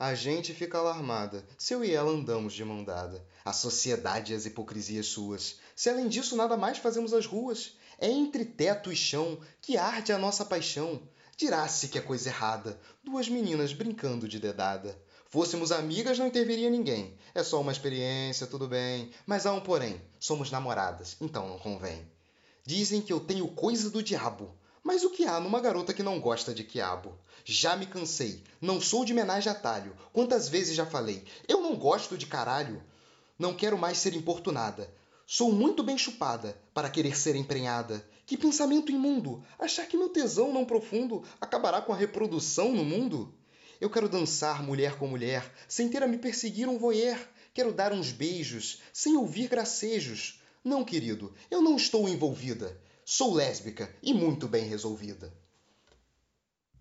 A gente fica alarmada se eu e ela andamos de mão dada. A sociedade e as hipocrisias suas. Se além disso nada mais fazemos as ruas. É entre teto e chão que arde a nossa paixão. Dirá-se que é coisa errada. Duas meninas brincando de dedada. Fôssemos amigas, não interviria ninguém. É só uma experiência, tudo bem. Mas há um porém: somos namoradas, então não convém. Dizem que eu tenho coisa do diabo. Mas o que há numa garota que não gosta de quiabo? Já me cansei. Não sou de menagem a talho. Quantas vezes já falei? Eu não gosto de caralho. Não quero mais ser importunada. Sou muito bem chupada para querer ser emprenhada. Que pensamento imundo! Achar que meu tesão não profundo acabará com a reprodução no mundo? Eu quero dançar mulher com mulher, sem ter a me perseguir um voyeur. Quero dar uns beijos, sem ouvir gracejos. Não, querido, eu não estou envolvida. Sou lésbica e muito bem resolvida.